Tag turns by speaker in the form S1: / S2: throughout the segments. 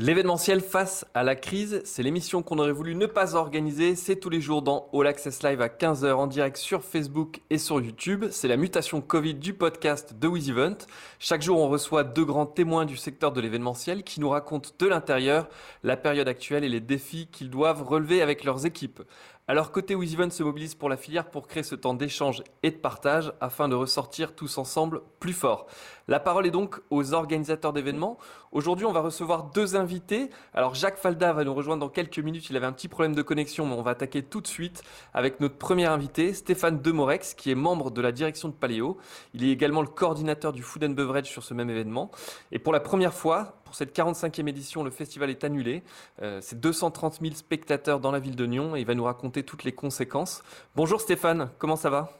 S1: L'événementiel face à la crise, c'est l'émission qu'on aurait voulu ne pas organiser. C'est tous les jours dans All Access Live à 15h en direct sur Facebook et sur YouTube. C'est la mutation Covid du podcast de WizEvent. Chaque jour, on reçoit deux grands témoins du secteur de l'événementiel qui nous racontent de l'intérieur la période actuelle et les défis qu'ils doivent relever avec leurs équipes. Alors côté WizEvent se mobilise pour la filière pour créer ce temps d'échange et de partage afin de ressortir tous ensemble plus fort. La parole est donc aux organisateurs d'événements. Aujourd'hui, on va recevoir deux invités. Alors Jacques Falda va nous rejoindre dans quelques minutes. Il avait un petit problème de connexion, mais on va attaquer tout de suite avec notre premier invité, Stéphane Demorex, qui est membre de la direction de Paléo. Il est également le coordinateur du Food and Beverage sur ce même événement. Et pour la première fois, pour cette 45e édition, le festival est annulé. Euh, c'est 230 000 spectateurs dans la ville de Nyon et il va nous raconter toutes les conséquences. Bonjour Stéphane, comment ça va?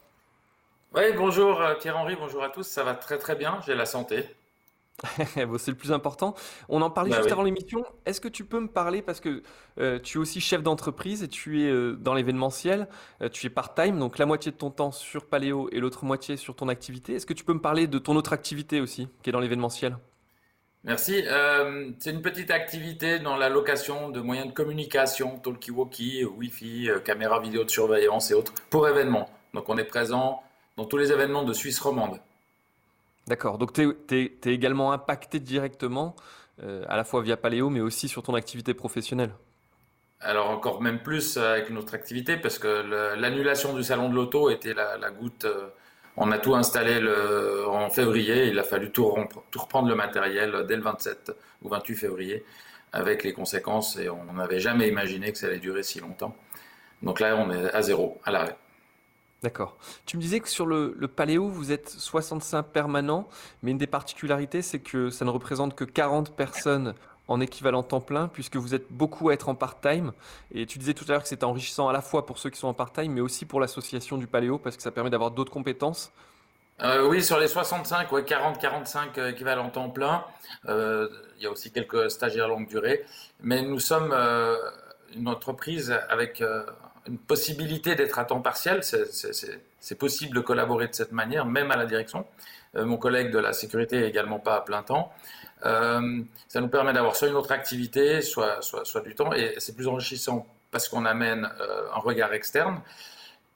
S2: Oui, bonjour euh, Pierre-Henri, bonjour à tous. Ça va très très bien, j'ai la santé.
S1: c'est le plus important. On en parlait bah juste avant l'émission. Est-ce que tu peux me parler, parce que euh, tu es aussi chef d'entreprise et tu es dans l'événementiel, tu es part-time, donc la moitié de ton temps sur Paléo et l'autre moitié sur ton activité. Est-ce que tu peux me parler de ton autre activité aussi, qui est dans l'événementiel?
S2: Merci. Euh, c'est une petite activité dans la location de moyens de communication, talkie-walkie, Wi-Fi, euh, caméra vidéo de surveillance et autres pour événements. Donc on est présent dans tous les événements de Suisse romande.
S1: D'accord. Donc tu es, également impacté directement, euh, à la fois via Paléo, mais aussi sur ton activité professionnelle.
S2: Alors encore même plus avec notre activité, parce que l'annulation du salon de l'auto était la, goutte on a tout installé en février. Il a fallu tout, reprendre le matériel dès le 27 ou 28 février, avec les conséquences. Et on n'avait jamais imaginé que ça allait durer si longtemps. Donc là, on est à zéro, à l'arrêt.
S1: D'accord. Tu me disais que sur le, le, Paléo, vous êtes 65 permanents, mais une des particularités, c'est que ça ne représente que 40 personnes en équivalent temps plein, puisque vous êtes beaucoup à être en part-time. Et tu disais tout à l'heure que c'était enrichissant à la fois pour ceux qui sont en part-time, mais aussi pour l'association du Paléo, parce que ça permet d'avoir d'autres compétences.
S2: Euh, oui, sur les 65, ouais, 40-45 euh, équivalents temps plein. Euh, il y a aussi quelques stagiaires longue durée. Mais nous sommes une entreprise avec une possibilité d'être à temps partiel. C'est possible de collaborer de cette manière, même à la direction. mon collègue de la sécurité est également pas à plein temps. Euh, ça nous permet d'avoir soit une autre activité, soit, soit, du temps, et c'est plus enrichissant parce qu'on amène euh, un regard externe.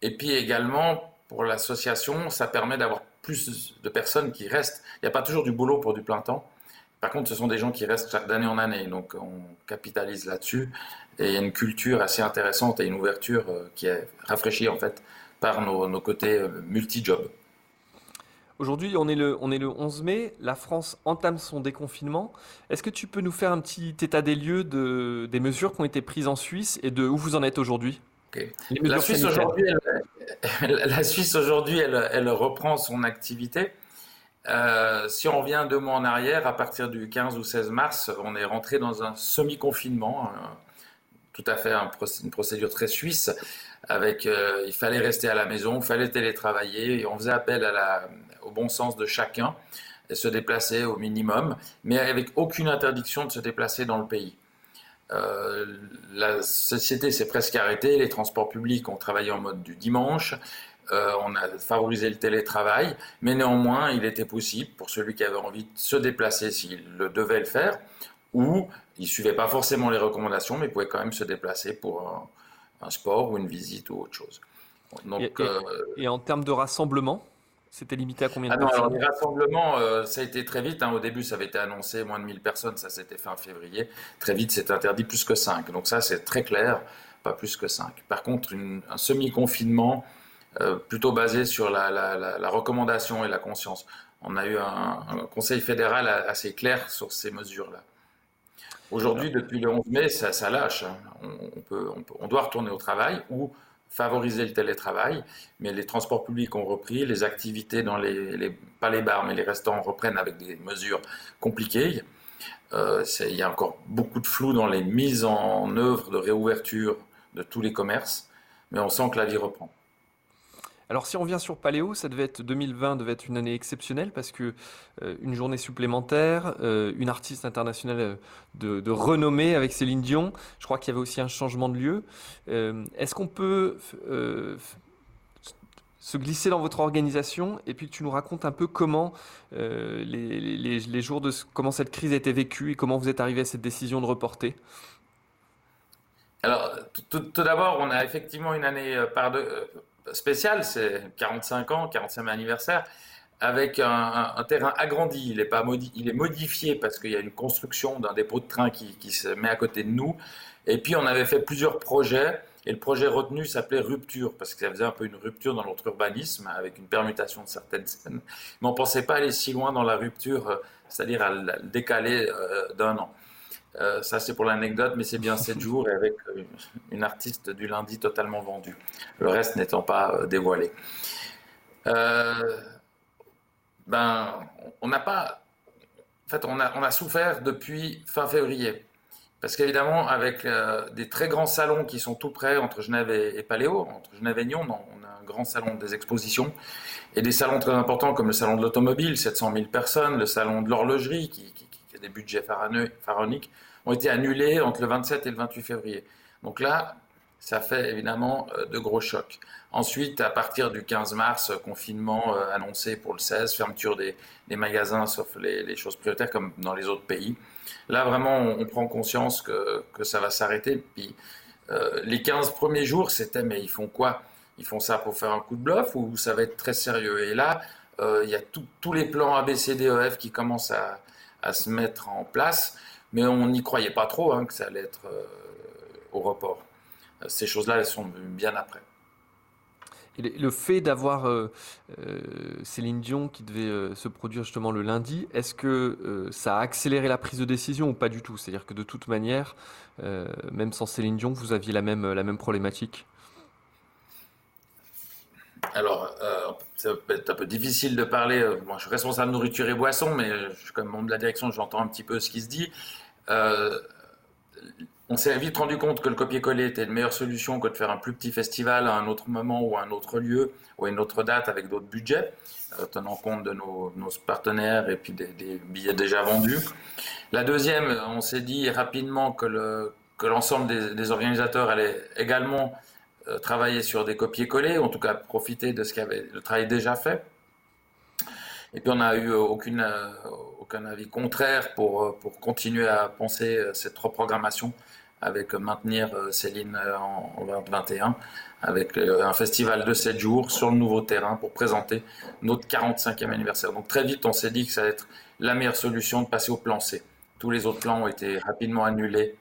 S2: Et puis également, pour l'association, ça permet d'avoir plus de personnes qui restent. Il n'y a pas toujours du boulot pour du plein temps. Par contre, ce sont des gens qui restent d'année en année, donc on capitalise là-dessus. Et il y a une culture assez intéressante et une ouverture euh, qui est rafraîchie en fait par nos, nos côtés multi-jobs.
S1: Aujourd'hui, on, est le, on est le 11 mai, la France entame son déconfinement. Est-ce que tu peux nous faire un petit état des lieux de, des mesures qui ont été prises en Suisse et de où vous en êtes aujourd'hui?
S2: La Suisse aujourd'hui, elle, la Suisse aujourd'hui, elle, elle, reprend son activité. Euh, si on revient deux mois en arrière, à partir du 15 ou 16 mars, on est rentré dans un semi-confinement, euh, tout à fait une procédure très suisse, avec euh, il fallait rester à la maison, il fallait télétravailler, et on faisait appel à la, au bon sens de chacun et se déplacer au minimum, mais avec aucune interdiction de se déplacer dans le pays. Euh, la société s'est presque arrêtée, les transports publics ont travaillé en mode du dimanche, euh, on a favorisé le télétravail, mais néanmoins il était possible pour celui qui avait envie de se déplacer s'il le devait le faire, ou il ne suivait pas forcément les recommandations, mais pouvait quand même se déplacer pour un, sport ou une visite ou autre chose.
S1: Donc, et, et en termes de rassemblement c'était limité à combien de
S2: ah personnes alors, Les rassemblements, euh, ça a été très vite. Hein. Au début, ça avait été annoncé moins de 1000 personnes. Ça s'était fait en février. Très vite, c'est interdit plus que 5. Donc ça, c'est très clair, pas plus que 5. Par contre, un semi-confinement euh, plutôt basé sur la, recommandation et la conscience. On a eu un, conseil fédéral assez clair sur ces mesures-là. Aujourd'hui, depuis le 11 mai, ça, lâche. Hein. On, peut, on, doit retourner au travail ou favoriser le télétravail, mais les transports publics ont repris, les activités dans les, pas les bars, mais les restaurants reprennent avec des mesures compliquées. Euh, il y a encore beaucoup de flou dans les mises en œuvre de réouverture de tous les commerces, mais on sent que la vie reprend.
S1: Alors si on vient sur Paléo, ça devait être 2020 devait être une année exceptionnelle parce que euh, une journée supplémentaire, euh, une artiste internationale euh, de, renommée avec Céline Dion. Je crois qu'il y avait aussi un changement de lieu. Est-ce qu'on peut se glisser dans votre organisation et puis tu nous racontes un peu comment les, jours de comment cette crise a été vécue et comment vous êtes arrivé à cette décision de reporter?
S2: Alors, tout, d'abord, on a effectivement une année par deux, spéciale, c'est 45 ans, 45e anniversaire avec un, terrain agrandi. Il est, pas il est modifié parce qu'il y a une construction d'un dépôt de train qui, se met à côté de nous. Et puis, on avait fait plusieurs projets. Et le projet retenu s'appelait Rupture, parce que ça faisait un peu une rupture dans notre urbanisme, avec une permutation de certaines scènes. Mais on ne pensait pas aller si loin dans la rupture, c'est-à-dire à le décaler euh, d'un an. Euh, ça, c'est pour l'anecdote, mais c'est bien 7 jours et avec une artiste du lundi totalement vendue. Le reste n'étant pas euh, dévoilé. Euh, ben, on n'a pas. En fait, on a, souffert depuis fin février. Parce qu'évidemment, avec euh, des très grands salons qui sont tout près entre Genève et, Paléo, entre Genève et Nyon, on a un grand salon des expositions, et des salons très importants comme le salon de l'automobile, 700 000 personnes, le salon de l'horlogerie, qui, a des budgets pharaoniques, ont été annulés entre le 27 et le 28 février. Donc là, ça fait évidemment euh, de gros chocs. Ensuite, à partir du 15 mars, euh, confinement euh, annoncé pour le 16, fermeture des, magasins sauf les, choses prioritaires comme dans les autres pays. Là, vraiment, on, prend conscience que, que ça va s'arrêter. Puis, les 15 premiers jours, c'était mais ils font quoi? Ils font ça pour faire un coup de bluff ou ça va être très sérieux? Et là, il y a tous les plans ABCDEF qui commencent à, à, se mettre en place, mais on n'y croyait pas trop hein, que ça allait être au report. Ces choses-là, elles sont bien après.
S1: Le fait d'avoir euh, euh, Céline Dion qui devait euh, se produire justement le lundi, est-ce que ça a accéléré la prise de décision ou pas du tout? C'est-à-dire que de toute manière, même sans Céline Dion, vous aviez la même, la même problématique?
S2: Alors, c'est un peu difficile de parler. moi, je suis responsable de nourriture et boisson, mais je suis comme membre de la direction, j'entends un petit peu ce qui se dit on s'est vite rendu compte que le copier-coller était une meilleure solution que de faire un plus petit festival à un autre moment ou à un autre lieu ou à une autre date avec d'autres budgets, euh, tenant compte de nos, partenaires et puis des, billets déjà vendus. La deuxième, on s'est dit rapidement que, l'ensemble des, organisateurs allaient également euh, travailler sur des copier-coller, en tout cas profiter de ce qu'avait le travail déjà fait. Et puis on n'a eu aucune, euh, aucun avis contraire pour, pour continuer à penser cette reprogrammation avec maintenir euh, Céline euh, en, 2021, avec euh, un festival de 7 jours sur le nouveau terrain pour présenter notre 45e anniversaire. Donc très vite, on s'est dit que ça allait être la meilleure solution de passer au plan C. Tous les autres plans ont été rapidement annulés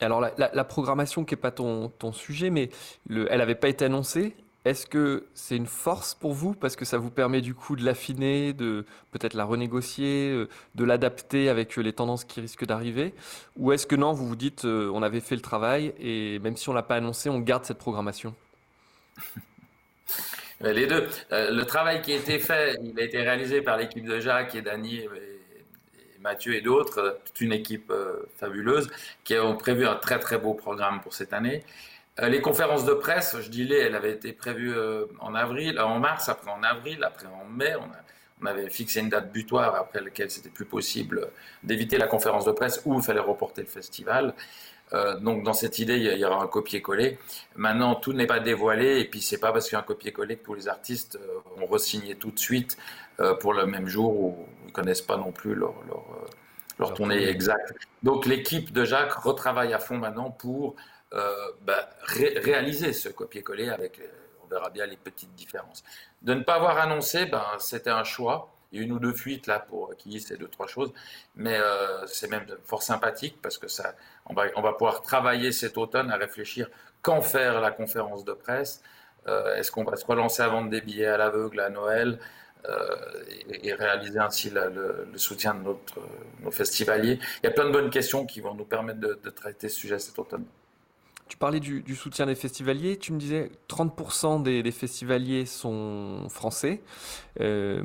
S1: alors la, programmation qui n'est pas ton, sujet, mais le, elle n'avait pas été annoncée. Est-ce que c'est une force pour vous? Parce que ça vous permet du coup de l'affiner, de peut-être la renégocier, euh, de l'adapter avec euh, les tendances qui risquent d'arriver? Ou est-ce que non, vous vous dites euh, on avait fait le travail et même si on ne l'a pas annoncé, on garde cette programmation?
S2: Les deux. le travail qui a été fait, il a été réalisé par l'équipe de Jacques et Dany Mathieu et d'autres, toute une équipe fabuleuse qui ont prévu un très très beau programme pour cette année. Euh, les conférences de presse, je dis les, elles avaient été prévues euh, en avril, en mars, après en avril, après en mai. On, avait fixé une date butoir après laquelle c'était plus possible d'éviter la conférence de presse ou il fallait reporter le festival. Euh, donc dans cette idée, il y aura un copier-coller. Maintenant, tout n'est pas dévoilé et puis c'est pas parce qu'il y a un copier-coller que tous les artistes ont re-signé tout de suite pour le même jour où ils connaissent pas non plus leur, leur, leur tournée exacte. Donc l'équipe de Jacques retravaille à fond maintenant pour euh, bah, réaliser ce copier-coller avec, euh, on verra bien les petites différences. De ne pas avoir annoncé, ben, c'était un choix. Il y a une ou deux fuites là pour qui ces deux, trois choses. Mais euh, c'est même fort sympathique parce que ça, on va, on va pouvoir travailler cet automne à réfléchir quand faire la conférence de presse. Est-ce qu'on va se relancer à vendre des billets à l'aveugle à Noël? Et, réaliser ainsi le, soutien de notre, nos festivaliers Il y a plein de bonnes questions qui vont nous permettre de, de traiter ce sujet cet automne.
S1: Tu parlais du, soutien des festivaliers. Tu me disais 30% des, festivaliers sont français. Euh,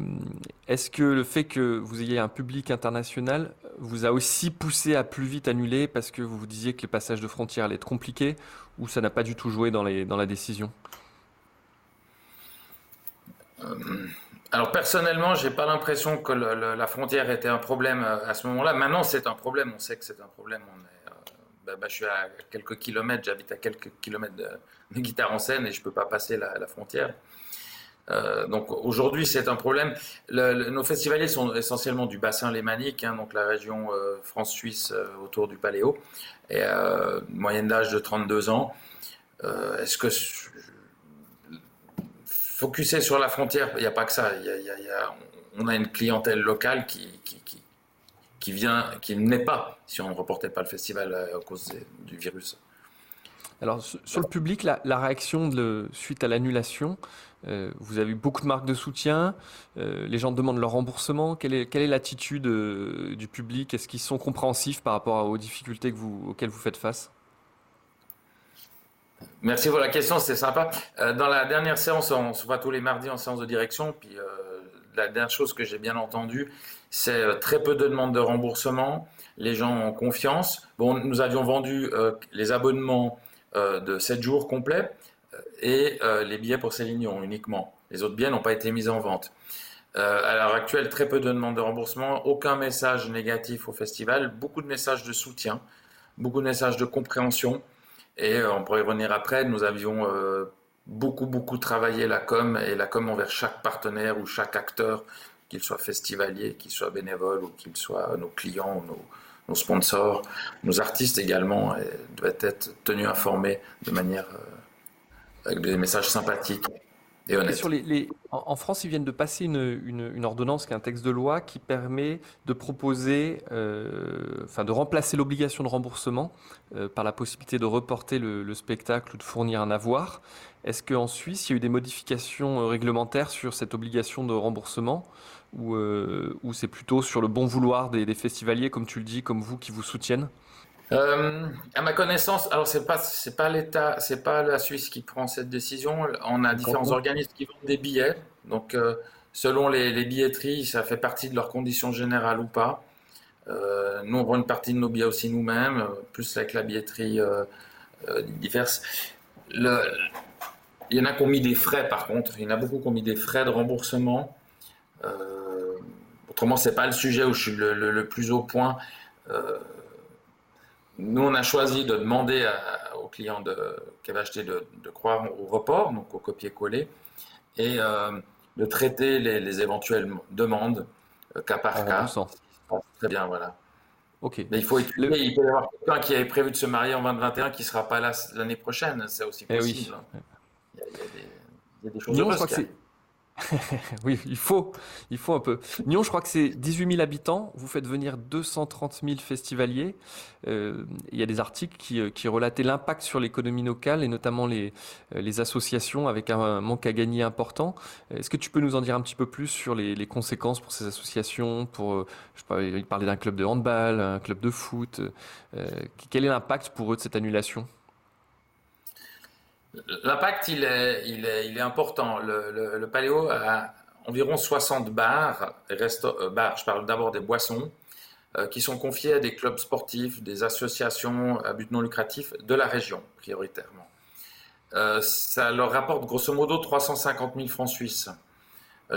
S1: est-ce que le fait que vous ayez un public international vous a aussi poussé à plus vite annuler parce que vous vous disiez que les passages de frontières allaient être compliqués ou ça n'a pas du tout joué dans, les, dans la décision?
S2: Euh, alors personnellement, j'ai pas l'impression que la frontière était un problème euh, à ce moment-là. Maintenant, c'est un problème. On sait que c'est un problème. On est bah, bah, je suis à quelques kilomètres, j'habite à quelques kilomètres de, guitare en scène et je peux pas passer la, frontière. Euh, donc aujourd'hui, c'est un problème. nos festivaliers sont essentiellement du bassin lémanique, hein, donc la région euh, France-Suisse autour du Paléo, et moyenne d'âge de 32 ans. Est-ce que focuser sur la frontière, il n'y a pas que ça. on a une clientèle locale qui, qui, vient, qui n'est pas si on ne reportait pas le festival euh, à cause du virus.
S1: Alors sur le public, la, réaction suite à l'annulation, euh, vous avez eu beaucoup de marques de soutien, euh, les gens demandent leur remboursement. Quelle est, l'attitude du public? Est-ce qu'ils sont compréhensifs par rapport aux difficultés auxquelles vous faites face?
S2: Merci pour la question, c'est sympa. Euh, dans la dernière séance, on se voit tous les mardis en séance de direction, puis euh, la dernière chose que j'ai bien entendue, c'est euh, très peu de demandes de remboursement, les gens ont confiance. Bon, nous avions vendu les abonnements de 7 jours complets et les billets pour Célignon uniquement. Les autres billets n'ont pas été mis en vente. à l'heure actuelle, très peu de demandes de remboursement, aucun message négatif au festival, beaucoup de messages de soutien, beaucoup de messages de compréhension. Et euh, on pourrait y revenir après, nous avions euh, beaucoup, beaucoup travaillé la com et la com envers chaque partenaire ou chaque acteur, qu'il soit festivalier, qu'il soit bénévole ou qu'il soit nos clients ou nos, sponsors, nos artistes également, et devaient être tenus informés de manière euh, avec des messages sympathiques
S1: en, France, ils viennent de passer une, ordonnance qui est un texte de loi qui permet de proposer, euh, enfin de remplacer l'obligation de remboursement euh, par la possibilité de reporter le, spectacle ou de fournir un avoir. Est-ce qu'en Suisse, il y a eu des modifications euh, réglementaires sur cette obligation de remboursement ou, c'est plutôt sur le bon vouloir des festivaliers, comme tu le dis, comme vous, qui vous soutiennent?
S2: Euh, à ma connaissance, alors c'est pas c'est pas l'État, c'est pas la Suisse qui prend cette décision. On a différents organismes qui vendent des billets. Donc euh, selon les, billetteries, ça fait partie de leurs conditions générales ou pas. Euh, nous on vend une partie de nos billets aussi nous-mêmes, plus avec la billetterie diverse. Le, il y en a qui ont mis des frais par contre. Il y en a beaucoup qui ont mis des frais de remboursement. autrement, c'est pas le sujet où je suis le, le plus au point. Nous, on a choisi de demander aux clients de, qui acheté de, croire au report, donc au copier-coller, et euh, de traiter les, éventuelles demandes euh, cas par cas. Très bien, voilà. Ok. Mais il faut étudier. Il peut y avoir quelqu'un qui avait prévu de se marier en 2021 qui ne sera pas là l'année prochaine. C'est aussi eh possible. Hein. Il, y a,
S1: des, choses heureuses. oui, il faut, il faut un peu. Nyon, je crois que c'est 18 000 habitants. Vous faites venir 230 000 festivaliers. Euh, il y a des articles qui, euh, qui relataient l'impact sur l'économie locale et notamment les, euh, les associations avec un manque à gagner important. Est-ce que tu peux nous en dire un petit peu plus sur les, les conséquences pour ces associations Pour, je parlais d'un club de handball, un club de foot. quel est l'impact pour eux de cette annulation?
S2: L'impact, il est, important. Le, le, Paléo a environ 60 bars, euh, bars je parle d'abord des boissons, euh, qui sont confiés à des clubs sportifs, des associations à but non lucratif de la région, prioritairement. Euh, ça leur rapporte grosso modo 350 000 francs suisses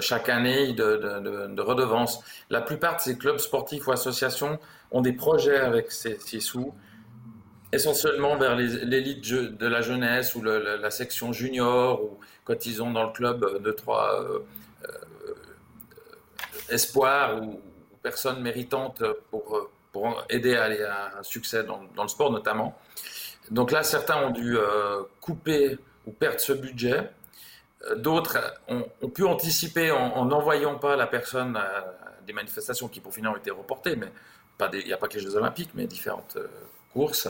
S2: chaque année de, de, de, redevances. La plupart de ces clubs sportifs ou associations ont des projets avec ces sous essentiellement vers l'élite de la jeunesse ou la section junior ou quand ils ont dans le club deux trois euh, euh, espoirs ou, personnes méritantes pour, pour aider à aller à un succès dans, le sport notamment. Donc là, certains ont dû euh, couper ou perdre ce budget. D'autres ont, pu anticiper en n'envoyant pas la personne à des manifestations qui pour finir ont été reportées, mais il n'y a pas que les Jeux Olympiques, mais différentes courses.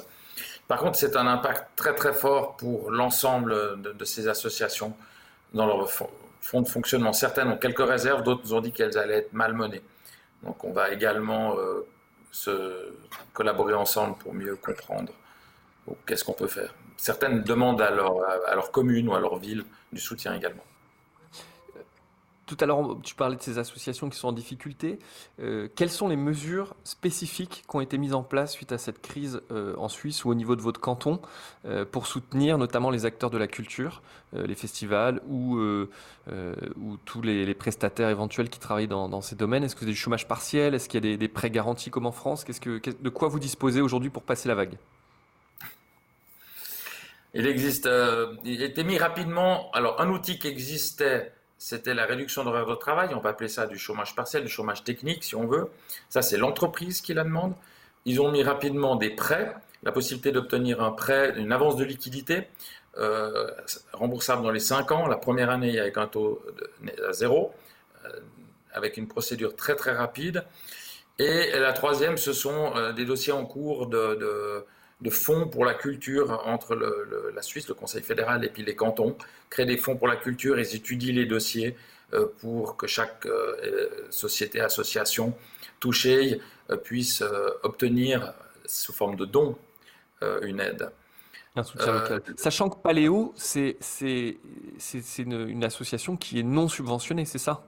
S2: Par contre, c'est un impact très très fort pour l'ensemble de, ces associations dans leur fond de fonctionnement. Certaines ont quelques réserves, d'autres nous ont dit qu'elles allaient être malmenées. Donc on va également euh, se collaborer ensemble pour mieux comprendre qu'est-ce qu'on peut faire. Certaines demandent à à leur commune ou à leur ville du soutien également.
S1: Tout à l'heure, tu parlais de ces associations qui sont en difficulté. Euh, quelles sont les mesures spécifiques qui ont été mises en place suite à cette crise euh, en Suisse ou au niveau de votre canton euh, pour soutenir notamment les acteurs de la culture, les festivals ou, ou tous les, prestataires éventuels qui travaillent dans, ces domaines? Est-ce que avez du chômage partiel? Est-ce qu'il y a des, prêts garantis comme en France? De quoi vous disposez aujourd'hui pour passer la vague?
S2: Il existe, il était mis rapidement. Alors, un outil qui existait, c'était la réduction d'horaire de travail. On peut appeler ça du chômage partiel, du chômage technique, si on veut. Ça, c'est l'entreprise qui la demande. Ils ont mis rapidement des prêts, la possibilité d'obtenir un prêt, une avance de liquidité euh, remboursable dans les 5 ans. La première année avec un taux à zéro, euh, avec une procédure très très rapide. Et la troisième, ce sont des dossiers en cours de fonds pour la culture entre la Suisse, le Conseil fédéral et puis les cantons, créent des fonds pour la culture, ils étudient les dossiers euh, pour que chaque euh, société, association touchée euh, puisse obtenir sous forme de dons une aide.
S1: Un soutien local. Sachant que Paléo, c'est une, une association qui est non subventionnée, c'est ça?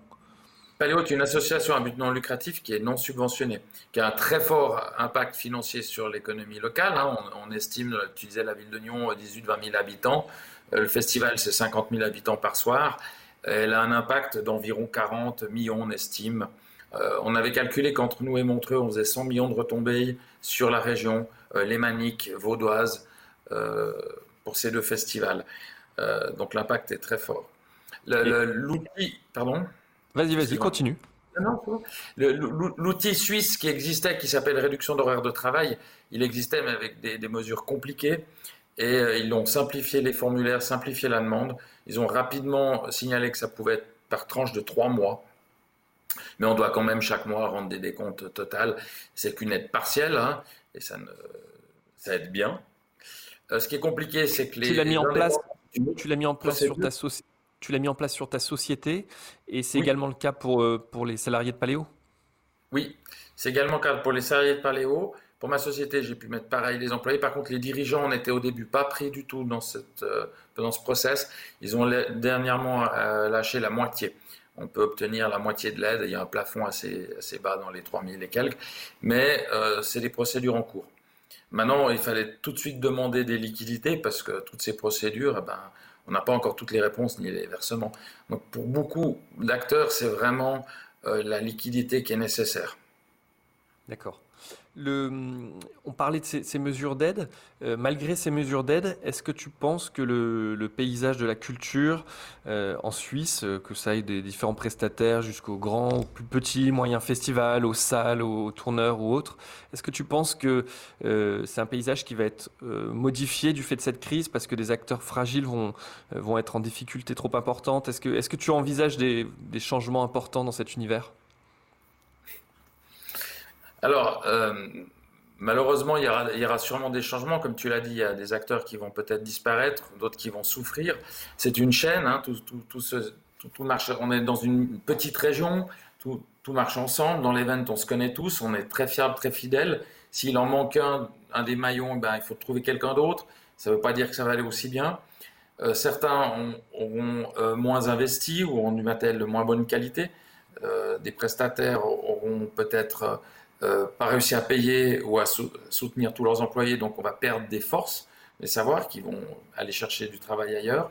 S2: Paléo est une association à but non lucratif qui est non subventionnée, qui a un très fort impact financier sur l'économie locale. Hein. On, estime, tu disais la ville de Nyon, 18-20 000 habitants. Euh, le festival, c'est 50 000 habitants par soir. Elle a un impact d'environ 40 millions, on estime. Euh, on avait calculé qu'entre nous et Montreux, on faisait 100 millions de retombées sur la région, euh, lémanique, vaudoise, pour ces deux festivals. donc l'impact est très fort. L'outil, pardon?
S1: Vas-y, vas-y, continue.
S2: L'outil suisse qui existait, qui s'appelle réduction d'horaire de travail, il existait mais avec des, mesures compliquées et euh, ils ont simplifié les formulaires, simplifié la demande. Ils ont rapidement signalé que ça pouvait être par tranche de trois mois. Mais on doit quand même chaque mois rendre des décomptes total. C'est qu'une aide partielle hein, et ça, ne, ça aide bien. Euh, ce qui est compliqué, c'est que les.
S1: Tu l'as mis en place. Tu l'as mis en place sur ta société tu l'as mis en place sur ta société et c'est également le cas pour, euh, pour les salariés de Paléo?
S2: Oui, c'est également le cas pour les salariés de Paléo. Pour ma société, j'ai pu mettre pareil les employés. Par contre, les dirigeants n'étaient au début pas pris du tout dans, cette, euh, dans ce process. Ils ont dernièrement euh, lâché la moitié. On peut obtenir la moitié de l'aide. Il y a un plafond assez, assez bas dans les 3000 et quelques. Mais c'est des procédures en cours. Maintenant, il fallait tout de suite demander des liquidités parce que toutes ces procédures, eh ben, on n'a pas encore toutes les réponses ni les versements. Donc pour beaucoup d'acteurs, c'est vraiment euh, la liquidité qui est nécessaire.
S1: D'accord on parlait de ces, mesures d'aide. Euh, malgré ces mesures d'aide, est-ce que tu penses que le, paysage de la culture euh, en Suisse, euh, que ça aille des différents prestataires jusqu'aux grands, aux plus petits, moyens festivals, aux salles, aux tourneurs ou autres, est-ce que tu penses que c'est un paysage qui va être modifié du fait de cette crise parce que des acteurs fragiles vont, vont être en difficulté trop importante? Est-ce que, est que tu envisages des changements importants dans cet univers?
S2: Alors, euh, malheureusement, il y, aura, sûrement des changements. Comme tu l'as dit, il y a des acteurs qui vont peut-être disparaître, d'autres qui vont souffrir. C'est une chaîne, hein, tout, marche. On est dans une petite région, tout, marche ensemble. Dans l'event, on se connaît tous, on est très fiables, très fidèles. S'il en manque un, un des maillons, ben, il faut trouver quelqu'un d'autre. Ça ne veut pas dire que ça va aller aussi bien. Euh, certains auront euh, moins investi ou auront du matériel de moins bonne qualité. des prestataires auront peut-être euh, pas réussi à payer ou à soutenir tous leurs employés, donc on va perdre des forces, des savoirs qui vont aller chercher du travail ailleurs.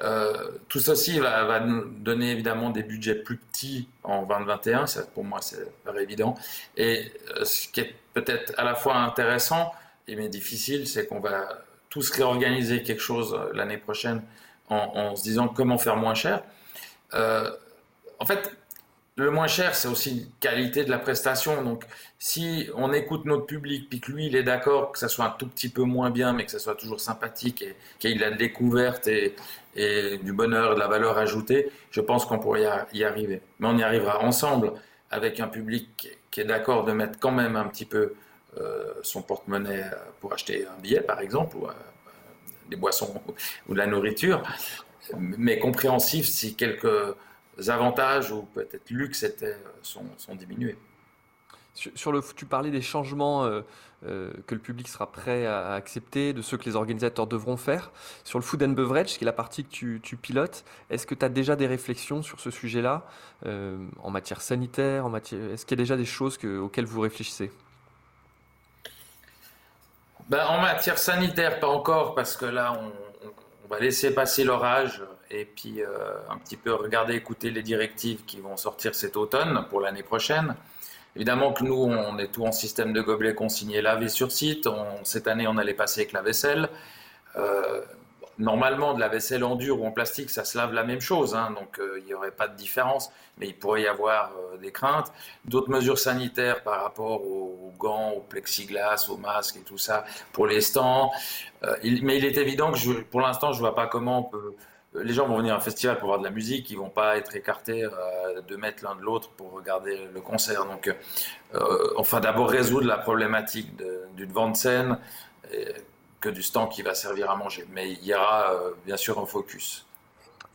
S2: Euh, tout ceci va, nous donner évidemment des budgets plus petits en 2021, ça, pour moi c'est évident. Et euh, ce qui est peut-être à la fois intéressant et mais difficile, c'est qu'on va tous réorganiser quelque chose l'année prochaine en, en, se disant comment faire moins cher. en fait, le moins cher, c'est aussi une qualité de la prestation. Donc, si on écoute notre public, puis que lui, il est d'accord que ça soit un tout petit peu moins bien, mais que ça soit toujours sympathique et qu'il ait de la découverte et, du bonheur, de la valeur ajoutée, je pense qu'on pourrait y arriver. Mais on y arrivera ensemble avec un public qui est d'accord de mettre quand même un petit peu euh, son porte-monnaie pour acheter un billet, par exemple, ou euh, des boissons ou de la nourriture, mais compréhensif si quelques avantages ou peut-être luxe étaient, sont, sont diminués.
S1: Sur, le, tu parlais des changements euh, euh, que le public sera prêt à, accepter, de ceux que les organisateurs devront faire. Sur le food and beverage, qui est la partie que tu, tu pilotes, est-ce que tu as déjà des réflexions sur ce sujet-là euh, en matière sanitaire en matière... Est-ce qu'il y a déjà des choses que, auxquelles vous réfléchissez?
S2: Ben, En matière sanitaire, pas encore, parce que là, on, on va laisser passer l'orage et puis euh, un petit peu regarder, écouter les directives qui vont sortir cet automne pour l'année prochaine. Évidemment que nous, on est tout en système de gobelets consignés lavés sur site. cette année, on allait passer avec la vaisselle. Normalement, de la vaisselle en dur ou en plastique, ça se lave la même chose, hein, donc euh, il n'y aurait pas de différence, mais il pourrait y avoir euh, des craintes. D'autres mesures sanitaires par rapport aux, gants, au plexiglas, aux masques et tout ça pour les stands. Euh, mais il est évident que pour l'instant, je ne vois pas comment on peut. Les gens vont venir à un festival pour voir de la musique, ils vont pas être écartés de mettre l'un de l'autre pour regarder le concert. Donc, enfin, d'abord résoudre la problématique d'une vente scène que du stand qui va servir à manger. Mais il y aura euh, bien sûr un focus.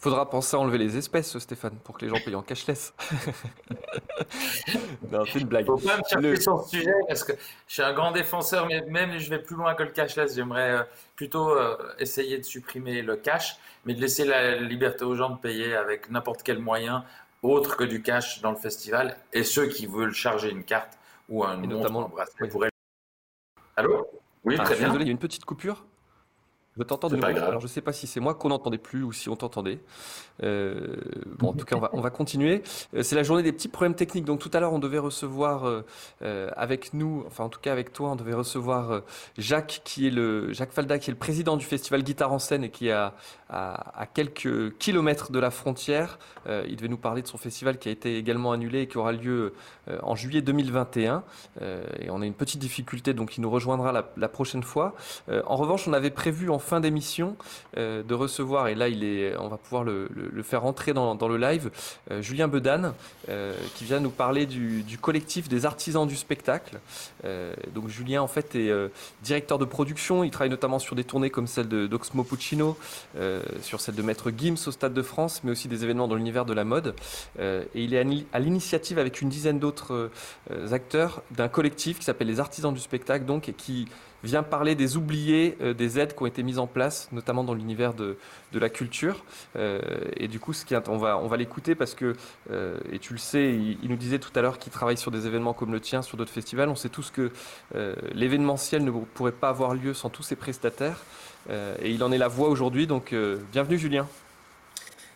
S1: Faudra penser à enlever les espèces, Stéphane, pour que les gens payent en cashless.
S2: non, c'est une blague. Faut pas me chercher sur ce sujet parce que je suis un grand défenseur, mais même je vais plus loin que le cashless. J'aimerais euh, plutôt euh, essayer de supprimer le cash, mais de laisser la liberté aux gens de payer avec n'importe quel moyen autre que du cash dans le festival. Et ceux qui veulent charger une carte ou un notamment, bracelet pourraient. Allô?
S1: Oui, très bien. Désolé, il y a une petite coupure. Je t'entends de nouveau. Alors, je ne sais pas si c'est moi qu'on n'entendait plus ou si on t'entendait. Euh, bon, en tout cas, on va, on va continuer. Euh, c'est la journée des petits problèmes techniques. Donc, tout à l'heure, on devait recevoir euh, avec nous, enfin, en tout cas, avec toi, on devait recevoir Jacques, qui est le, Jacques Falda, qui est le président du festival Guitare en scène et qui est à, à, quelques kilomètres de la frontière. il devait nous parler de son festival qui a été également annulé et qui aura lieu en juillet 2021. et on a une petite difficulté, donc il nous rejoindra la, la prochaine fois. en revanche, on avait prévu en fin d'émission euh, de recevoir, et là il est, on va pouvoir le, faire entrer dans, le live, euh, Julien Bedan, euh, qui vient nous parler du, collectif des artisans du spectacle. donc Julien en fait est directeur de production, il travaille notamment sur des tournées comme celle d'Oxmo Puccino, sur celle de Maître Gims au Stade de France, mais aussi des événements dans l'univers de la mode. et il est à l'initiative avec une dizaine d'autres acteurs d'un collectif qui s'appelle les artisans du spectacle, donc, et qui vient parler des oubliés, euh, des aides qui ont été mises en place, notamment dans l'univers de, de, la culture. Euh, et du coup, ce qui, on va, on va l'écouter parce que, euh, et tu le sais, il, nous disait tout à l'heure qu'il travaille sur des événements comme le tien, sur d'autres festivals. On sait tous que l'événementiel ne pourrait pas avoir lieu sans tous ces prestataires. et il en est la voix aujourd'hui. Donc, bienvenue Julien.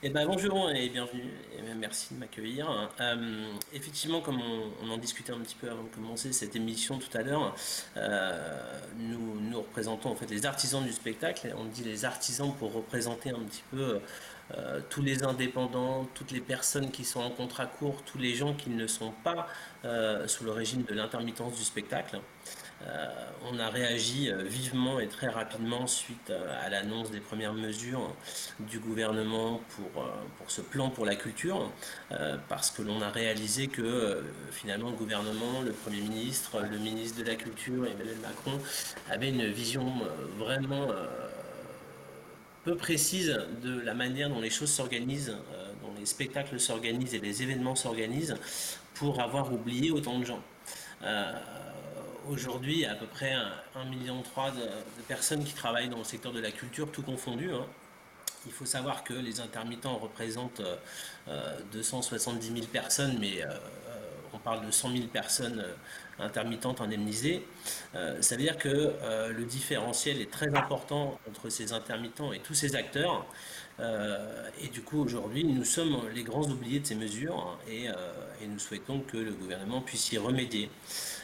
S3: Eh ben, bonjour et bienvenue, et merci de m'accueillir. Euh, effectivement, comme on, en discutait un petit peu avant de commencer cette émission tout à l'heure, euh, nous, nous représentons en fait les artisans du spectacle. On dit les artisans pour représenter un petit peu euh, tous les indépendants, toutes les personnes qui sont en contrat court, tous les gens qui ne sont pas sous le régime de l'intermittence du spectacle. Euh, on a réagi euh, vivement et très rapidement suite euh, à l'annonce des premières mesures du gouvernement pour, pour ce plan pour la culture, parce que l'on a réalisé que finalement le gouvernement, le Premier ministre, le ministre de la Culture, Emmanuel Macron, avaient une vision vraiment peu précise de la manière dont les choses s'organisent, dont les spectacles s'organisent et les événements s'organisent, pour avoir oublié autant de gens aujourd'hui, il y a à peu près 1,3 million de, de, personnes qui travaillent dans le secteur de la culture, tout confondu. Hein. Il faut savoir que les intermittents représentent 270 euh, 000 personnes, mais euh, on parle de 100 000 personnes euh, intermittentes indemnisées. ça veut dire que le différentiel est très important entre ces intermittents et tous ces acteurs. et du coup, aujourd'hui, nous sommes les grands oubliés de ces mesures hein, et, nous souhaitons que le gouvernement puisse y remédier.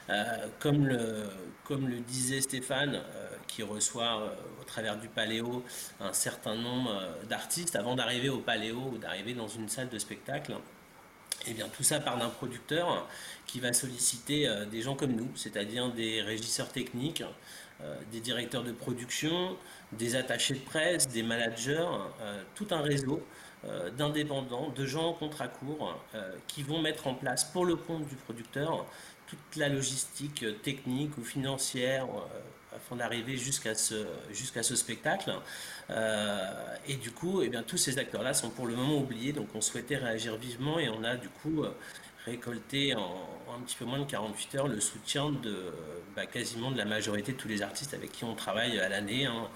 S3: Euh, comme, le, disait Stéphane, euh, qui reçoit euh, au travers du Paléo un certain nombre d'artistes, avant d'arriver au Paléo ou d'arriver dans une salle de spectacle, eh bien, tout ça part d'un producteur qui va solliciter des gens comme nous, c'est-à-dire des régisseurs techniques, des directeurs de production, des attachés de presse, des managers, tout un réseau d'indépendants, de gens en contrat court, qui vont mettre en place pour le compte du producteur toute la logistique euh, technique ou financière euh, afin d'arriver jusqu'à ce, jusqu'à ce spectacle. Euh, et du coup, eh bien, tous ces acteurs-là sont pour le moment oubliés, donc on souhaitait réagir vivement et on a du coup récolté en, un petit peu moins de 48 heures le soutien de bah, quasiment de la majorité de tous les artistes avec qui on travaille à l'année. Hein.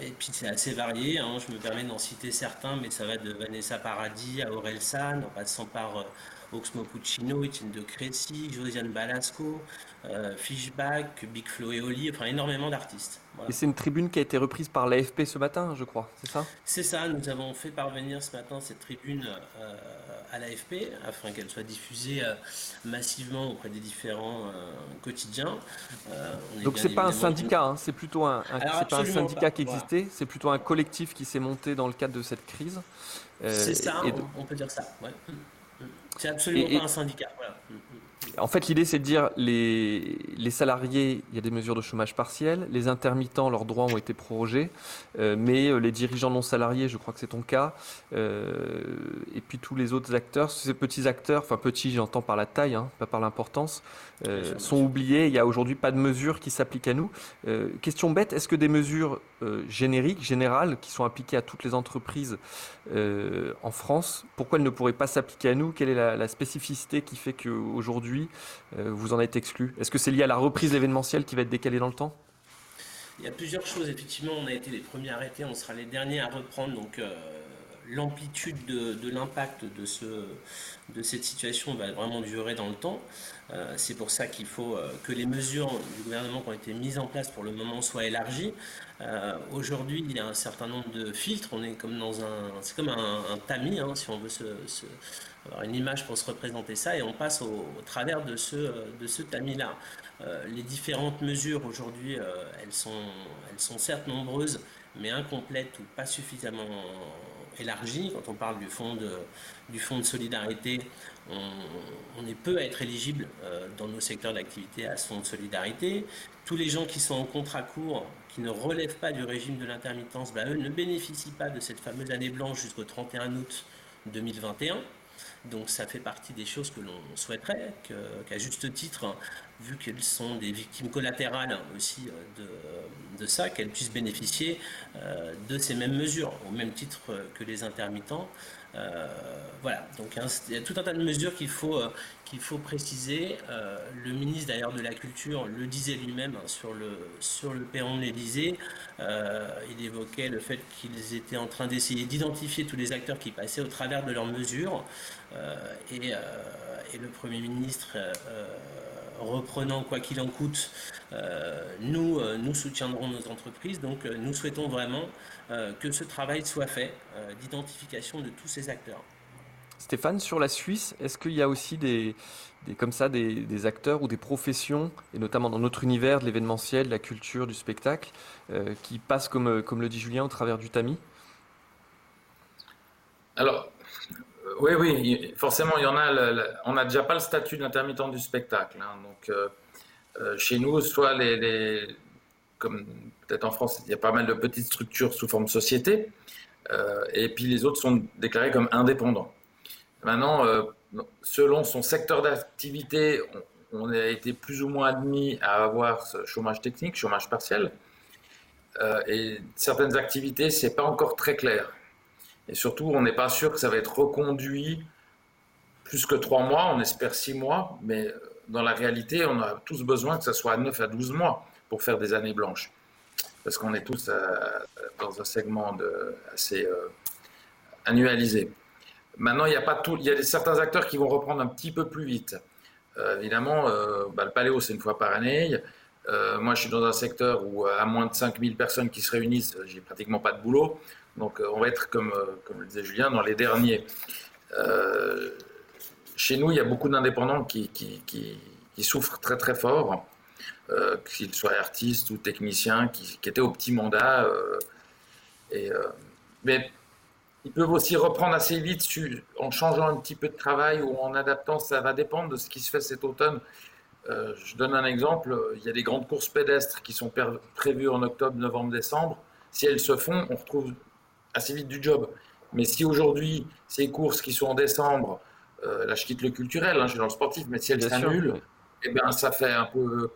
S3: et puis c'est assez varié, hein. je me permets d'en citer certains, mais ça va de Vanessa Paradis à Aurel San, en passant par Oxmo Puccino, Etienne de Crécy, Josiane Balasco, euh, Fishback, Big Flo et Oli, enfin énormément d'artistes.
S1: Et c'est une tribune qui a été reprise par l'AFP ce matin, je crois, c'est ça?
S3: C'est ça, nous avons fait parvenir ce matin cette tribune euh, à l'AFP afin qu'elle soit diffusée euh, massivement auprès des différents quotidiens.
S1: Donc c'est pas un syndicat, hein, c'est plutôt un, pas un syndicat qui existait, c'est plutôt un collectif qui s'est monté dans le cadre de cette crise.
S3: c'est ça, on, peut dire ça. C'est absolument pas un syndicat.
S1: En fait, l'idée, c'est de dire les, les salariés, il y a des mesures de chômage partiel, les intermittents, leurs droits ont été prorogés, euh, mais euh, les dirigeants non salariés, je crois que c'est ton cas, euh, et puis tous les autres acteurs, ces petits acteurs, enfin petits, j'entends par la taille, hein, pas par l'importance, sont oubliés. Il n'y a aujourd'hui pas de mesures qui s'appliquent à nous. question bête, est-ce que des mesures génériques, générales, qui sont appliquées à toutes les entreprises en France, pourquoi elles ne pourraient pas s'appliquer à nous? Quelle est la, la spécificité qui fait qu'aujourd'hui, euh, vous en êtes exclu Est-ce que c'est lié à la reprise événementielle qui va être décalée dans le temps?
S3: Il y a plusieurs choses. Effectivement, on a été les premiers arrêtés, on sera les derniers à reprendre. Donc, euh, l'amplitude de, l'impact de, ce, de cette situation va vraiment durer dans le temps. Euh, c'est pour ça qu'il faut que les mesures du gouvernement qui ont été mises en place pour le moment soient élargies. Aujourd'hui, il y a un certain nombre de filtres. On est comme dans un, c'est comme un, tamis, hein, si on veut se une image pour se représenter ça et on passe au, travers de ce, tamis-là. Euh, les différentes mesures aujourd'hui, euh, elles, sont, certes nombreuses, mais incomplètes ou pas suffisamment élargies. Quand on parle du fonds de, solidarité, on, est peu à être éligible euh, dans nos secteurs d'activité à ce fonds de solidarité. Tous les gens qui sont en contrat court, qui ne relèvent pas du régime de l'intermittence, bah, eux ne bénéficient pas de cette fameuse année blanche jusqu'au 31 août 2021. Donc ça fait partie des choses que l'on souhaiterait, qu'à juste titre, vu qu'elles sont des victimes collatérales aussi euh, de, ça, qu'elles puissent bénéficier euh, de ces mêmes mesures, au même titre que les intermittents. Euh, voilà, donc il y a tout un tas de mesures qu'il faut, euh, faut préciser. Euh, le ministre d'ailleurs de la Culture le disait lui-même hein, sur, le, sur le perron de l'Élysée. il évoquait le fait qu'ils étaient en train d'essayer d'identifier tous les acteurs qui passaient au travers de leurs mesures. Et, le Premier ministre reprenant quoi qu'il en coûte, nous, nous soutiendrons nos entreprises. Donc nous souhaitons vraiment que ce travail soit fait euh, d'identification de tous ces acteurs.
S1: Stéphane, sur la Suisse, est-ce qu'il y a aussi des, comme ça des, acteurs ou des professions, et notamment dans notre univers de l'événementiel, de la culture, du spectacle, euh, qui passent, comme, comme le dit Julien, au travers du tamis?
S2: Alors, oui, oui, forcément, il y en a. on n'a déjà pas le statut d'intermittent du spectacle. Hein, donc, chez nous, soit les, comme peut-être en France, il y a pas mal de petites structures sous forme société, euh, et puis les autres sont déclarés comme indépendants. Maintenant, euh, selon son secteur d'activité, on, a été plus ou moins admis à avoir ce chômage technique, chômage partiel, euh, et certaines activités, c'est pas encore très clair. Et surtout, on n'est pas sûr que ça va être reconduit plus que trois mois, on espère six mois, mais dans la réalité, on a tous besoin que ça soit 9 à 12 mois pour faire des années blanches. Parce qu'on est tous euh, dans un segment assez euh, annualisé. Maintenant, il y a pas tout, il y a certains acteurs qui vont reprendre un petit peu plus vite. Euh, évidemment, bah, le paléo, c'est une fois par année. moi, je suis dans un secteur où, à moins de 5000 personnes qui se réunissent, j'ai pratiquement pas de boulot. Donc, on va être, comme, comme le disait Julien, dans les derniers. chez nous, il y a beaucoup d'indépendants qui, qui, qui, souffrent très, très fort. Euh, qu'ils soient artistes ou techniciens, qui, étaient au petit mandat. Euh, et, euh, mais ils peuvent aussi reprendre assez vite en changeant un petit peu de travail ou en adaptant. Ça va dépendre de ce qui se fait cet automne. je donne un exemple. Il y a des grandes courses pédestres qui sont prévues en octobre, novembre, décembre. Si elles se font, on retrouve assez vite du job. Mais si aujourd'hui, ces courses qui sont en décembre, là je quitte le culturel, hein, je suis dans le sportif, mais si elles s'annulent, eh bien, ça fait un peu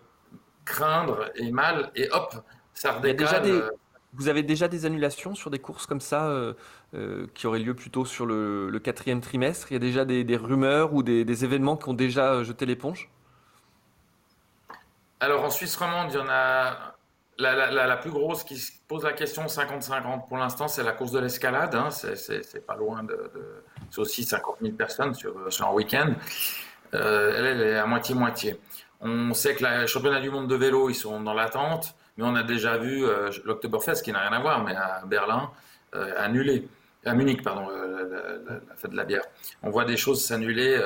S2: craindre et mal, et hop, ça redécale.
S1: Euh. Vous avez déjà des annulations sur des courses comme ça euh, euh, qui auraient lieu plutôt sur le, quatrième trimestre? Il y a déjà des, rumeurs ou des, événements qui ont déjà jeté l'éponge?
S2: Alors en Suisse romande, il y en a la, plus grosse qui se pose la question 50-50 pour l'instant, c'est la course de l'escalade. Hein. C'est pas loin de. c'est aussi 50 000 personnes sur, un week-end. Euh, elle, est à moitié-moitié. On sait que les championnats du monde de vélo, ils sont dans l'attente, mais on a déjà vu euh, l'Octoberfest, qui n'a rien à voir, mais à Berlin, euh, annulé. À Munich, pardon, la, fête de la bière. On voit des choses s'annuler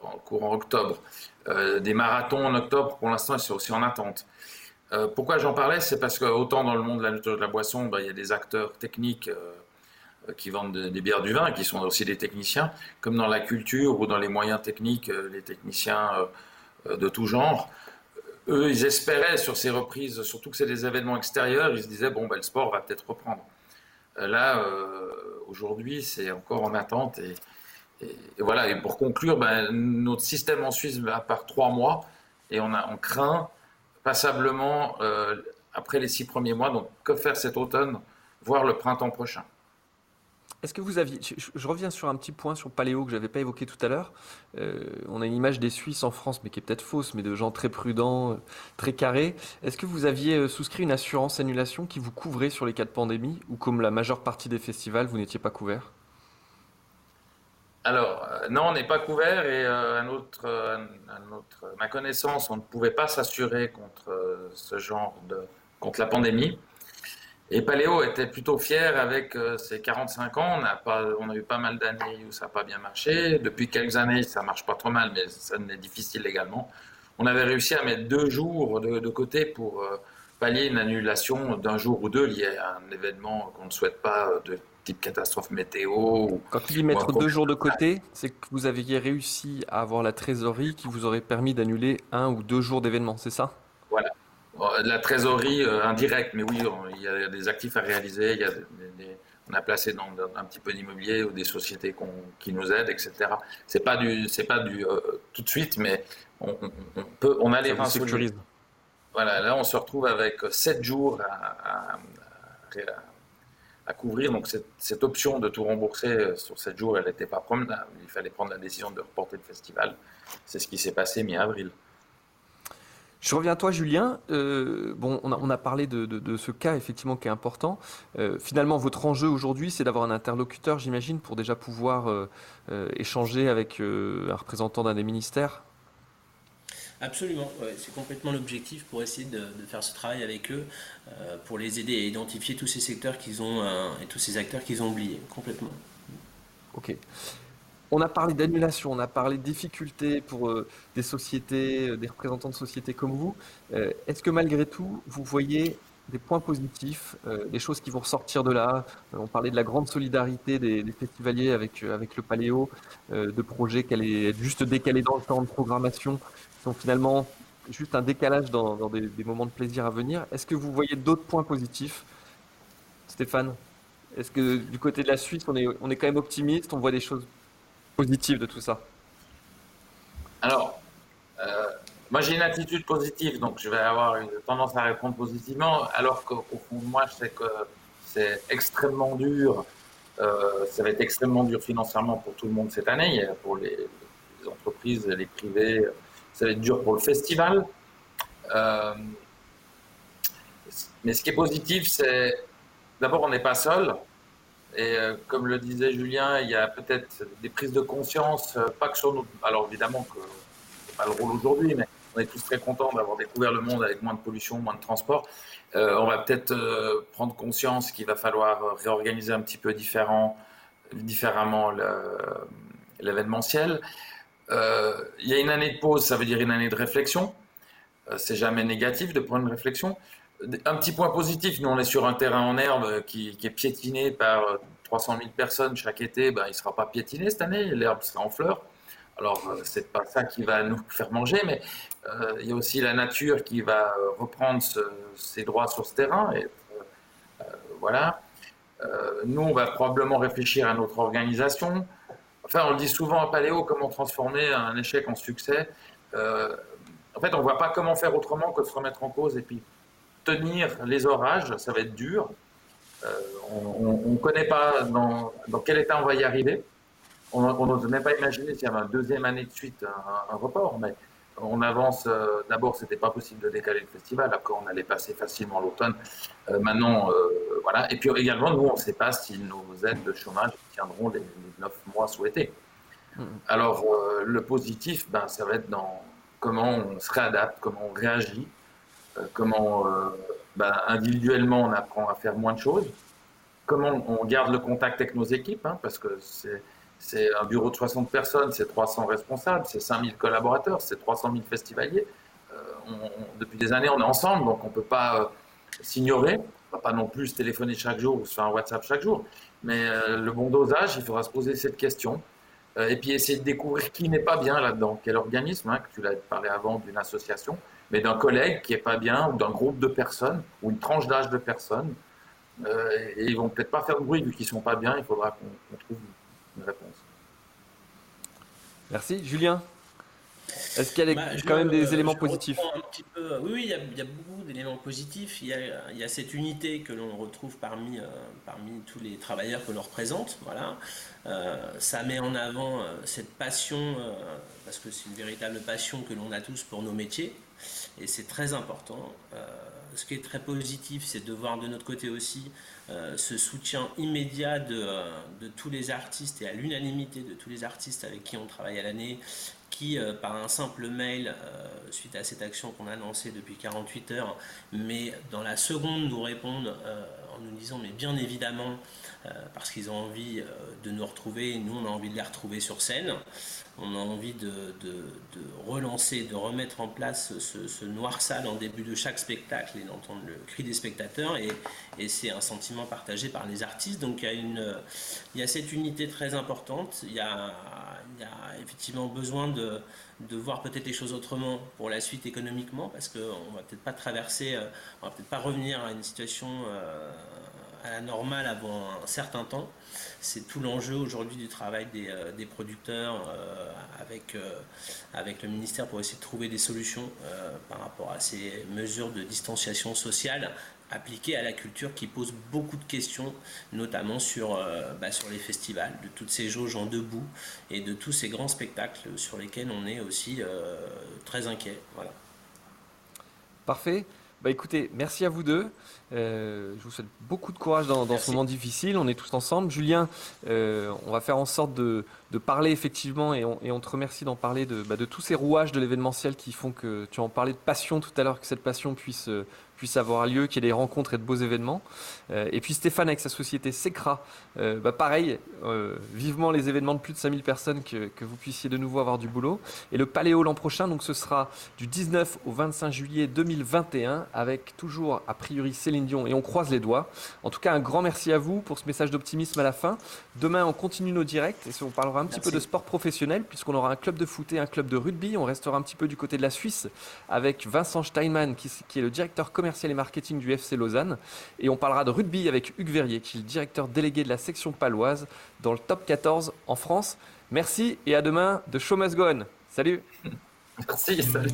S2: en courant octobre. des marathons en octobre, pour l'instant, ils sont aussi en attente. Euh, pourquoi j'en parlais? C'est parce que autant dans le monde de la, de la boisson, bah, il y a des acteurs techniques euh, qui vendent des bières du vin, qui sont aussi des techniciens, comme dans la culture ou dans les moyens techniques, euh, les techniciens de tout genre. Eux, ils espéraient sur ces reprises, surtout que c'est des événements extérieurs, ils se disaient, bon, bah, le sport va peut-être reprendre. là, aujourd'hui, c'est encore en attente. Et, voilà, et pour conclure, ben, notre système en Suisse va par trois mois, et on, a, craint passablement euh, après les six premiers mois. Donc, que faire cet automne, voire le printemps prochain
S1: est-ce que vous aviez, je, reviens sur un petit point sur Paléo que j'avais pas évoqué tout à l'heure. Euh, on a une image des Suisses en France, mais qui est peut-être fausse, mais de gens très prudents, très carrés. Est-ce que vous aviez euh, souscrit une assurance annulation qui vous couvrait sur les cas de pandémie, ou comme la majeure partie des festivals, vous n'étiez pas couvert?
S2: Alors, euh, non, on n'est pas couvert et euh, à, notre, euh, notre, ma connaissance, on ne pouvait pas s'assurer contre ce genre de, contre la pandémie. Et Paléo était plutôt fier avec ses 45 ans. On a, pas, on a eu pas mal d'années où ça n'a pas bien marché. Depuis quelques années, ça marche pas trop mal, mais ça est difficile également. On avait réussi à mettre deux jours de, de côté pour pallier une annulation d'un jour ou deux lié à un événement qu'on ne souhaite pas de type catastrophe météo.
S1: Quand tu dis mettre deux jours de côté, c'est que vous aviez réussi à avoir la trésorerie qui vous aurait permis d'annuler un ou deux jours d'événement, c'est ça?
S2: La trésorerie euh, indirecte, mais oui, il y a des actifs à réaliser, il y a on a placé dans, un petit peu d'immobilier ou des sociétés qui nous aident, etc. C'est pas du, c'est pas du euh, tout de suite, mais on, peut, on a les reins Voilà, là on se retrouve avec sept jours à, à à couvrir. Donc cette, option de tout rembourser euh, sur 7 jours, elle n'était pas prendre. Il fallait prendre la décision de reporter le festival. C'est ce qui s'est passé mi-avril.
S1: Je reviens à toi, Julien. Euh, bon, on a, parlé de, ce cas effectivement qui est important. Euh, finalement, votre enjeu aujourd'hui, c'est d'avoir un interlocuteur, j'imagine, pour déjà pouvoir échanger avec un représentant d'un des ministères?
S3: Absolument, c'est complètement l'objectif pour essayer de, faire ce travail avec eux, euh, pour les aider à identifier tous ces secteurs qu'ils ont euh, et tous ces acteurs qu'ils ont oubliés, complètement.
S1: Ok. On a parlé d'annulation, on a parlé de difficultés pour euh, des sociétés, des représentants de sociétés comme vous. Est-ce que malgré tout, vous voyez des points positifs, des choses qui vont ressortir de là? on parlait de la grande solidarité des, festivaliers avec, avec le Paléo, de projets qui allaient juste décalés dans le temps de programmation sont finalement juste un décalage dans, des, moments de plaisir à venir. Est-ce que vous voyez d'autres points positifs, Stéphane Est-ce que du côté de la Suisse, on est, on est quand même optimiste, on voit des choses positives de tout ça
S2: Alors, euh, moi j'ai une attitude positive, donc je vais avoir une tendance à répondre positivement, alors qu'au fond de moi, je sais que c'est extrêmement dur. Euh, ça va être extrêmement dur financièrement pour tout le monde cette année, pour les, les entreprises, les privés, ça va être dur pour le festival. Euh, mais ce qui est positif, c'est d'abord, on n'est pas seul. Et euh, comme le disait Julien, il y a peut-être des prises de conscience, euh, pas que sur nous. Alors évidemment que c'est pas le rôle aujourd'hui, mais on est tous très contents d'avoir découvert le monde avec moins de pollution, moins de transport. on va peut-être prendre conscience qu'il va falloir réorganiser un petit peu différemment l'événementiel. Euh, il y a une année de pause, ça veut dire une année de réflexion. Euh, c'est jamais négatif de prendre une réflexion. Un petit point positif, nous on est sur un terrain en herbe qui, est piétiné par 300 000 personnes chaque été. Ben, il ne sera pas piétiné cette année, l'herbe sera en fleurs. Alors, euh, c'est pas ça qui va nous faire manger, mais il y a aussi la nature qui va reprendre ses droits sur ce terrain. Et, voilà. nous, on va probablement réfléchir à notre organisation. Enfin, on le dit souvent à Paléo, comment transformer un échec en succès. Euh, en fait, on ne voit pas comment faire autrement que se remettre en cause et puis tenir les orages, ça va être dur. Euh, on ne connaît pas dans, quel état on va y arriver. On n'ose même pas imaginer s'il y avait une deuxième année de suite un, report, mais on avance. D'abord, c'était pas possible de décaler le festival. Après, on allait passer facilement l'automne. maintenant, voilà. Et puis également, nous, on ne sait pas si nos aides de chômage tiendront les, neuf mois souhaités. Mm. Alors, le positif, ben, ça va être dans comment on se réadapte, comment on réagit, comment ben, individuellement on apprend à faire moins de choses, comment on garde le contact avec nos équipes, hein, parce que c'est un bureau de 60 personnes, c'est 300 responsables, c'est 5000 collaborateurs, c'est 300 000 festivaliers. Euh, depuis des années, on est ensemble, donc on ne peut pas euh, s'ignorer. On ne va pas non plus se téléphoner chaque jour ou faire un WhatsApp chaque jour. Mais euh, le bon dosage, il faudra se poser cette question. et puis essayer de découvrir qui n'est pas bien là-dedans. Quel organisme, hein, que tu l'as parlé avant d'une association, mais d'un collègue qui n'est pas bien, ou d'un groupe de personnes, ou une tranche d'âge de personnes. et ils vont peut-être pas faire de bruit vu qu'ils ne sont pas bien, il faudra qu'on trouve une réponse.
S1: Merci. Julien est-ce qu'il y a bah, quand même des éléments positifs?
S3: Oui, il, y a, beaucoup d'éléments positifs. Il y, a, cette unité que l'on retrouve parmi, euh, parmi tous les travailleurs que l'on représente. Voilà. Euh, ça met en avant euh, cette passion, parce que c'est une véritable passion que l'on a tous pour nos métiers. Et c'est très important. ce qui est très positif, c'est de voir de notre côté aussi ce soutien immédiat de, de, tous les artistes et à l'unanimité de tous les artistes avec qui on travaille à l'année qui, euh, par un simple mail, euh, suite à cette action qu'on a lancée depuis 48 heures, mais dans la seconde nous répondent euh, en nous disant mais bien évidemment parce qu'ils ont envie de nous retrouver, nous on a envie de les retrouver sur scène, on a envie de, relancer, de remettre en place ce, noir sale en début de chaque spectacle et d'entendre le cri des spectateurs. Et, c'est un sentiment partagé par les artistes. Donc il y a, une, cette unité très importante, il y a effectivement besoin de, de voir peut-être les choses autrement pour la suite économiquement, parce qu'on ne va peut-être pas traverser, euh, on va peut-être pas revenir à une situation euh, à la normale avant un certain temps. C'est tout l'enjeu aujourd'hui du travail des, euh, des producteurs avec, avec le ministère pour essayer de trouver des solutions par rapport à ces mesures de distanciation sociale appliquée à la culture qui pose beaucoup de questions, notamment sur, euh, bah, sur les festivals, de toutes ces jauges en debout et de tous ces grands spectacles sur lesquels on est aussi euh, très inquiet. Voilà.
S1: Parfait. Bah écoutez, merci à vous deux. Euh, je vous souhaite beaucoup de courage dans, dans ce moment difficile. On est tous ensemble. Julien, on va faire en sorte de, de parler effectivement, et on, et on te remercie d'en parler, de, bah, de, tous ces rouages de l'événementiel qui font que tu en parlais de passion tout à l'heure, que cette passion puisse, puisse avoir lieu, qu'il y ait des rencontres et de beaux événements. Euh, et puis Stéphane avec sa société Secra, euh, bah pareil, euh, vivement les événements de plus de 5000 personnes, que, que, vous puissiez de nouveau avoir du boulot. Et le Paléo l'an prochain, donc ce sera du 19 au 25 juillet 2021, avec toujours a priori Céline Dion, et on croise les doigts. En tout cas, un grand merci à vous pour ce message d'optimisme à la fin. Demain, on continue nos directs et on parlera un petit peu de sport professionnel, puisqu'on aura un club de foot et un club de rugby. On restera un petit peu du côté de la Suisse avec Vincent Steinmann, qui, qui est le directeur commercial et marketing du FC Lausanne. Et on parlera de rugby avec Hugues Verrier, qui est le directeur délégué de la section paloise dans le top 14 en France. Merci et à demain de Show Must Salut
S2: Merci, salut